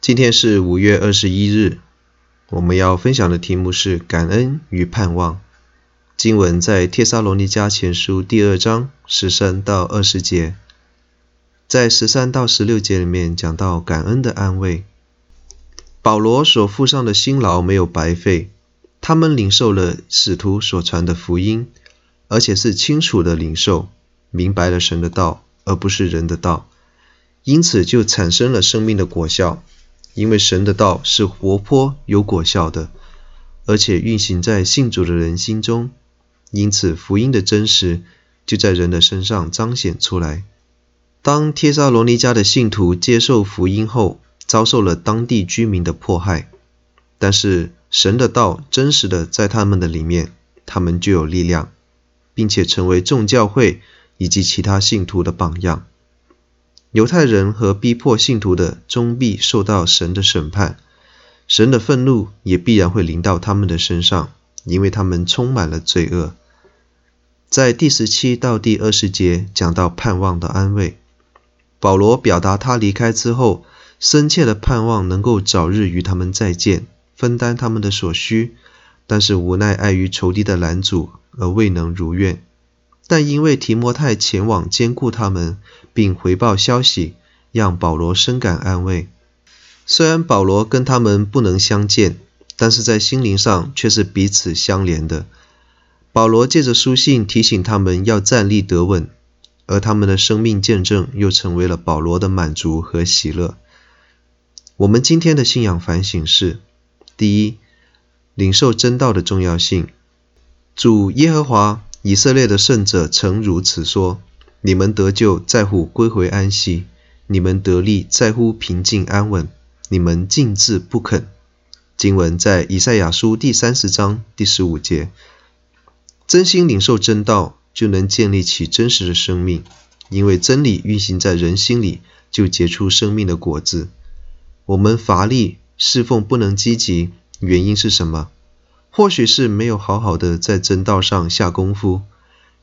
今天是五月二十一日，我们要分享的题目是感恩与盼望。经文在帖撒罗尼迦前书第二章十三到二十节，在十三到十六节里面讲到感恩的安慰。保罗所付上的辛劳没有白费，他们领受了使徒所传的福音，而且是清楚的领受，明白了神的道，而不是人的道。因此就产生了生命的果效，因为神的道是活泼有果效的，而且运行在信主的人心中。因此福音的真实就在人的身上彰显出来。当帖撒罗尼迦的信徒接受福音后，遭受了当地居民的迫害，但是神的道真实的在他们的里面，他们就有力量，并且成为众教会以及其他信徒的榜样。犹太人和逼迫信徒的终必受到神的审判，神的愤怒也必然会临到他们的身上，因为他们充满了罪恶。在第十七到第二十节讲到盼望的安慰，保罗表达他离开之后深切的盼望能够早日与他们再见，分担他们的所需，但是无奈碍于仇敌的拦阻而未能如愿。但因为提摩太前往兼顾他们，并回报消息，让保罗深感安慰。虽然保罗跟他们不能相见，但是在心灵上却是彼此相连的。保罗借着书信提醒他们要站立得稳，而他们的生命见证又成为了保罗的满足和喜乐。我们今天的信仰反省是：第一，领受真道的重要性。主耶和华。以色列的圣者曾如此说：“你们得救在乎归回安息，你们得利在乎平静安稳，你们静自不肯。”经文在以赛亚书第三十章第十五节。真心领受真道，就能建立起真实的生命，因为真理运行在人心里，就结出生命的果子。我们乏力侍奉不能积极，原因是什么？或许是没有好好的在真道上下功夫，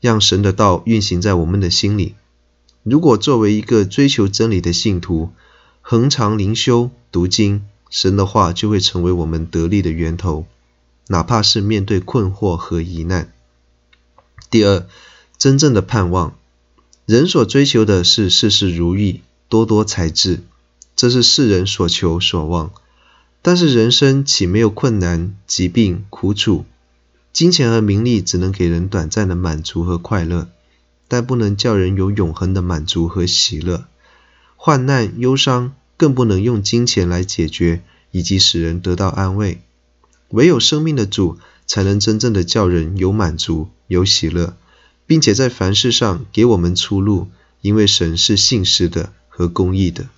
让神的道运行在我们的心里。如果作为一个追求真理的信徒，恒常灵修读经，神的话就会成为我们得力的源头，哪怕是面对困惑和疑难。第二，真正的盼望，人所追求的是事事如意，多多财智，这是世人所求所望。但是人生岂没有困难、疾病、苦楚？金钱和名利只能给人短暂的满足和快乐，但不能叫人有永恒的满足和喜乐。患难、忧伤更不能用金钱来解决，以及使人得到安慰。唯有生命的主，才能真正的叫人有满足、有喜乐，并且在凡事上给我们出路，因为神是信实的和公义的。